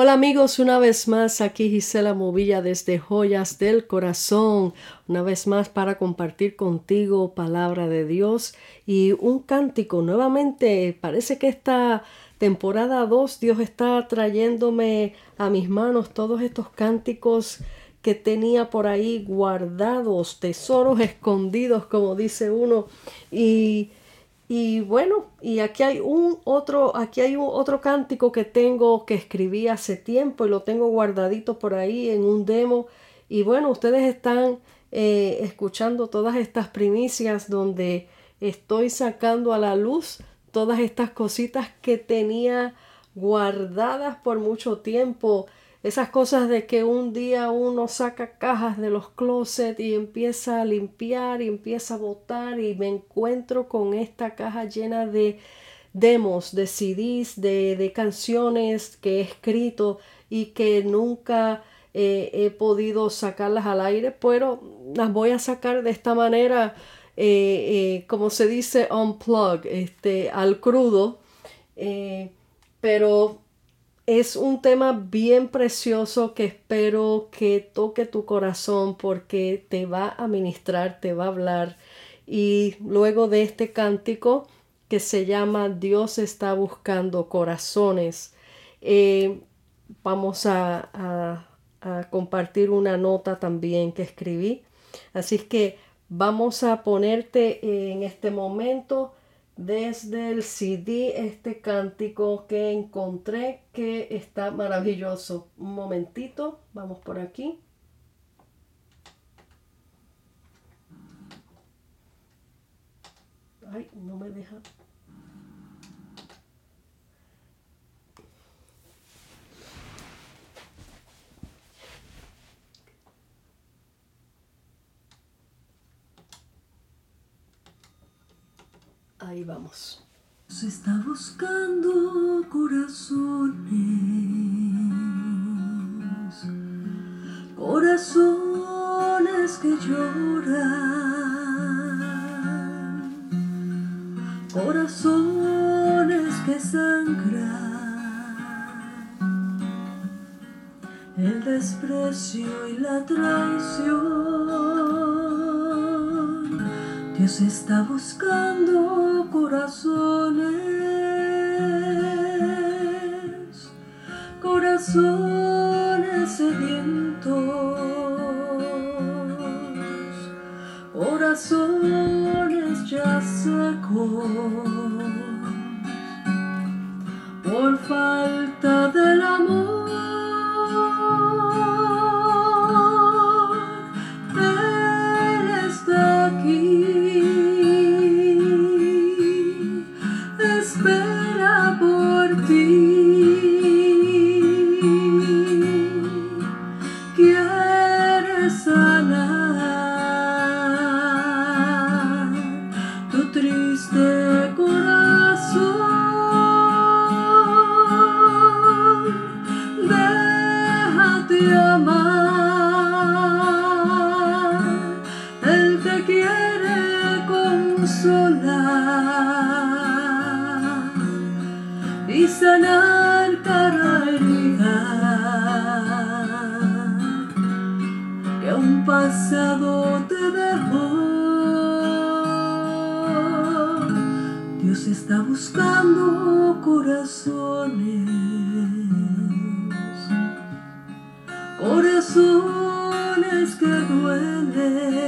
Hola amigos, una vez más aquí Gisela Movilla desde Joyas del Corazón, una vez más para compartir contigo palabra de Dios y un cántico. Nuevamente parece que esta temporada 2 Dios está trayéndome a mis manos todos estos cánticos que tenía por ahí guardados, tesoros escondidos, como dice uno, y y bueno, y aquí hay un otro, aquí hay un otro cántico que tengo que escribí hace tiempo y lo tengo guardadito por ahí en un demo. Y bueno, ustedes están eh, escuchando todas estas primicias donde estoy sacando a la luz todas estas cositas que tenía guardadas por mucho tiempo esas cosas de que un día uno saca cajas de los closets y empieza a limpiar y empieza a botar y me encuentro con esta caja llena de demos, de CDs, de, canciones que he escrito y que nunca eh, he podido sacarlas al aire, pero las voy a sacar de esta manera, eh, eh, como se dice, unplug, este, al crudo. pero es un tema bien precioso que espero que toque tu corazón porque te va a ministrar, te va a hablar. Y luego de este cántico que se llama Dios está buscando corazones, eh, vamos a, a compartir una nota también que escribí. Así es que vamos a ponerte en este momento desde el CD este cántico que encontré que está maravilloso. Un momentito, vamos por aquí. Ay, no me deja. Ahí vamos. Se está buscando corazones, corazones que lloran, corazones que sangran, el desprecio y la traición. Dios está buscando corazones sedientos, corazones ya secos por falta del amor. consolar y sanar cada herida que un pasado te dejó. Dios está buscando corazones, corazones que duelen.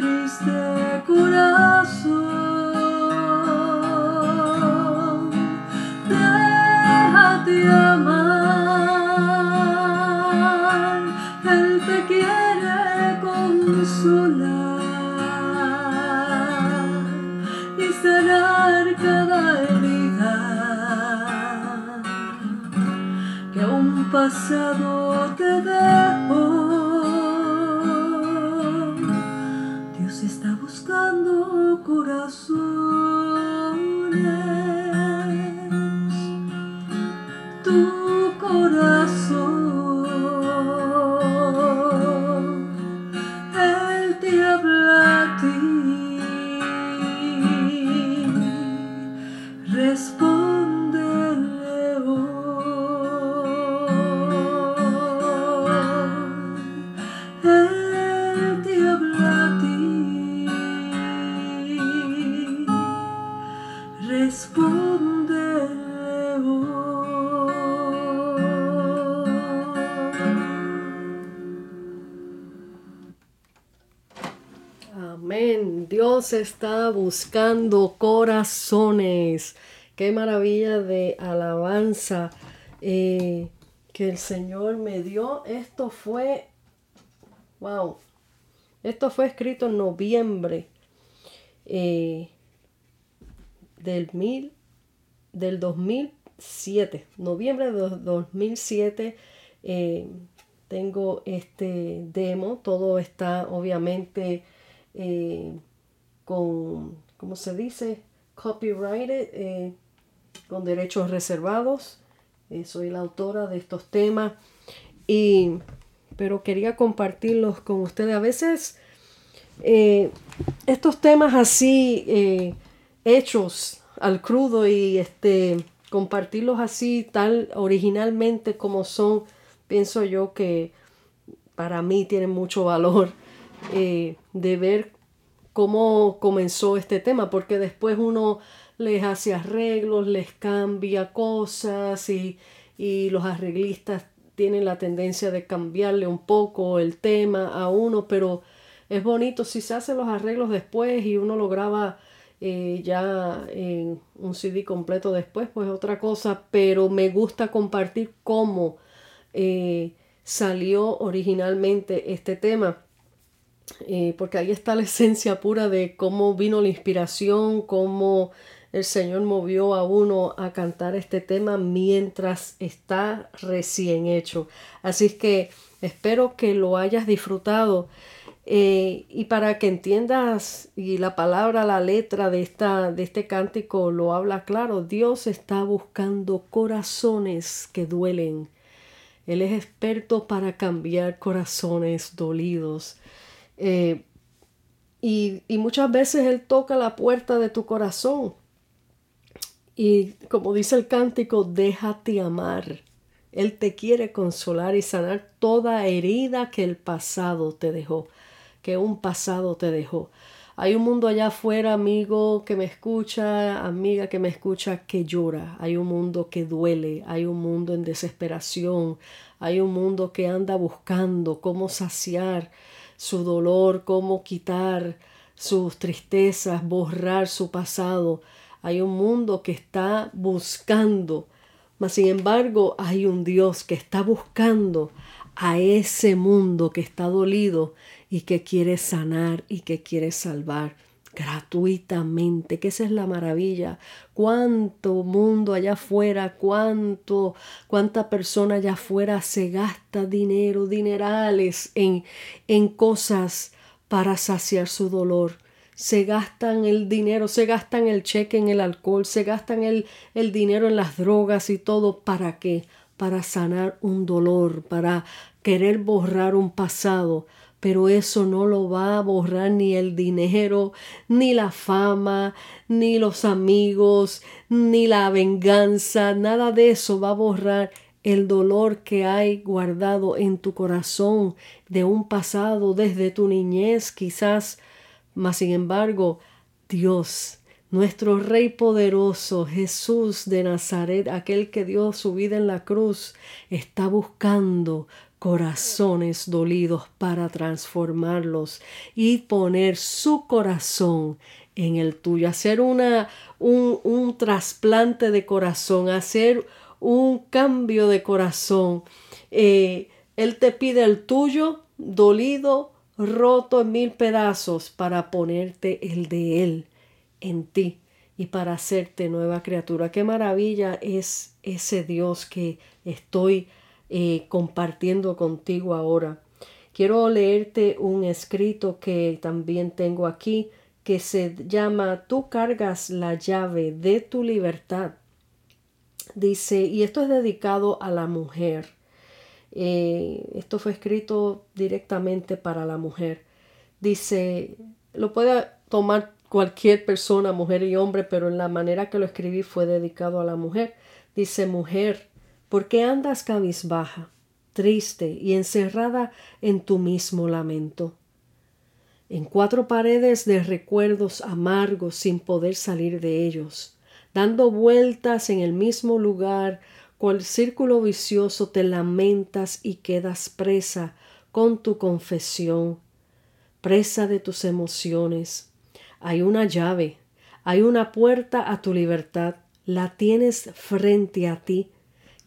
triste Dios está buscando corazones. Qué maravilla de alabanza eh, que el Señor me dio. Esto fue, wow, esto fue escrito en noviembre eh, del mil, del 2007, noviembre de dos- 2007. eh, tengo este demo, todo está obviamente con, ¿cómo se dice? Copyrighted, eh, con derechos reservados. Eh, soy la autora de estos temas y pero quería compartirlos con ustedes. A veces eh, estos temas así hechos al crudo y este compartirlos así tal originalmente como son, pienso yo que para mí tienen mucho valor de ver cómo comenzó este tema, porque después uno les hace arreglos, les cambia cosas y, y los arreglistas tienen la tendencia de cambiarle un poco el tema a uno, pero es bonito si se hacen los arreglos después y uno lo graba eh, ya en un CD completo después, pues otra cosa, pero me gusta compartir cómo eh, salió originalmente este tema. Eh, porque ahí está la esencia pura de cómo vino la inspiración, cómo el Señor movió a uno a cantar este tema mientras está recién hecho. Así es que espero que lo hayas disfrutado eh, y para que entiendas y la palabra, la letra de, esta, de este cántico lo habla claro, Dios está buscando corazones que duelen. Él es experto para cambiar corazones dolidos. Eh, y, y muchas veces Él toca la puerta de tu corazón. Y como dice el cántico, déjate amar. Él te quiere consolar y sanar toda herida que el pasado te dejó, que un pasado te dejó. Hay un mundo allá afuera, amigo que me escucha, amiga que me escucha, que llora. Hay un mundo que duele, hay un mundo en desesperación, hay un mundo que anda buscando cómo saciar su dolor, cómo quitar sus tristezas, borrar su pasado. Hay un mundo que está buscando, mas sin embargo hay un Dios que está buscando a ese mundo que está dolido y que quiere sanar y que quiere salvar gratuitamente, que esa es la maravilla. Cuánto mundo allá afuera, cuánto, cuánta persona allá afuera se gasta dinero, dinerales en, en cosas para saciar su dolor. Se gastan el dinero, se gastan el cheque en el alcohol, se gastan el, el dinero en las drogas y todo. ¿Para qué? Para sanar un dolor, para querer borrar un pasado pero eso no lo va a borrar ni el dinero, ni la fama, ni los amigos, ni la venganza, nada de eso va a borrar el dolor que hay guardado en tu corazón de un pasado desde tu niñez quizás, mas sin embargo, Dios, nuestro Rey poderoso, Jesús de Nazaret, aquel que dio su vida en la cruz, está buscando corazones dolidos para transformarlos y poner su corazón en el tuyo, hacer una, un, un trasplante de corazón, hacer un cambio de corazón. Eh, él te pide el tuyo dolido, roto en mil pedazos para ponerte el de Él en ti y para hacerte nueva criatura. Qué maravilla es ese Dios que estoy eh, compartiendo contigo ahora. Quiero leerte un escrito que también tengo aquí que se llama Tú cargas la llave de tu libertad. Dice, y esto es dedicado a la mujer. Eh, esto fue escrito directamente para la mujer. Dice, lo puede tomar cualquier persona, mujer y hombre, pero en la manera que lo escribí fue dedicado a la mujer. Dice, mujer, ¿por qué andas cabizbaja, triste y encerrada en tu mismo lamento? En cuatro paredes de recuerdos amargos sin poder salir de ellos, dando vueltas en el mismo lugar, cual círculo vicioso te lamentas y quedas presa con tu confesión, presa de tus emociones. Hay una llave, hay una puerta a tu libertad, la tienes frente a ti.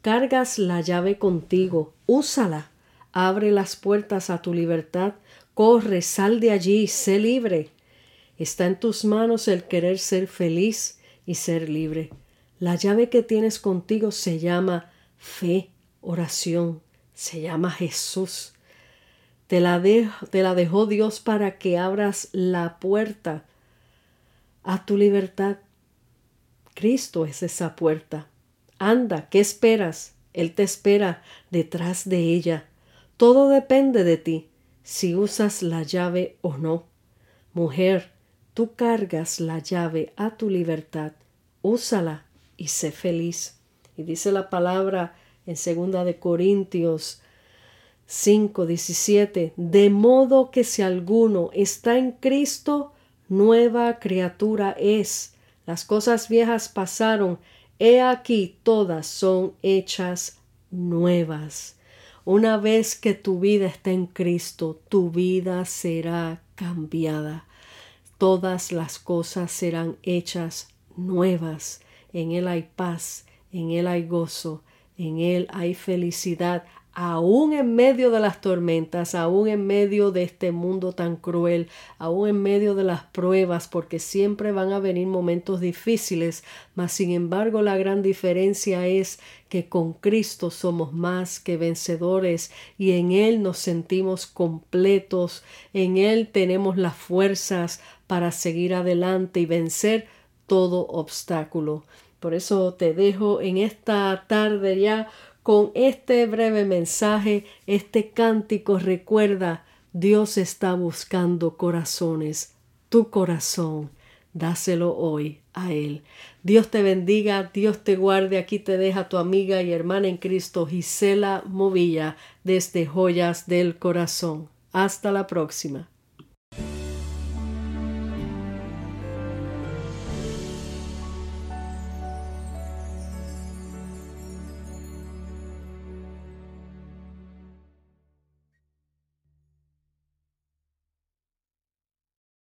Cargas la llave contigo, úsala, abre las puertas a tu libertad, corre, sal de allí, sé libre. Está en tus manos el querer ser feliz y ser libre. La llave que tienes contigo se llama fe, oración, se llama Jesús. Te la, te la dejó Dios para que abras la puerta a tu libertad. Cristo es esa puerta. Anda, ¿qué esperas? Él te espera detrás de ella. Todo depende de ti, si usas la llave o no. Mujer, tú cargas la llave a tu libertad. Úsala y sé feliz. Y dice la palabra en segunda de Corintios 5, 17, de modo que si alguno está en Cristo, nueva criatura es. Las cosas viejas pasaron, he aquí todas son hechas nuevas. Una vez que tu vida está en Cristo, tu vida será cambiada. Todas las cosas serán hechas nuevas. En Él hay paz, en Él hay gozo, en Él hay felicidad, aún en medio de las tormentas, aún en medio de este mundo tan cruel, aún en medio de las pruebas, porque siempre van a venir momentos difíciles, mas sin embargo la gran diferencia es que con Cristo somos más que vencedores y en Él nos sentimos completos, en Él tenemos las fuerzas para seguir adelante y vencer todo obstáculo. Por eso te dejo en esta tarde ya con este breve mensaje, este cántico. Recuerda, Dios está buscando corazones. Tu corazón, dáselo hoy a Él. Dios te bendiga, Dios te guarde. Aquí te deja tu amiga y hermana en Cristo, Gisela Movilla, desde Joyas del Corazón. Hasta la próxima.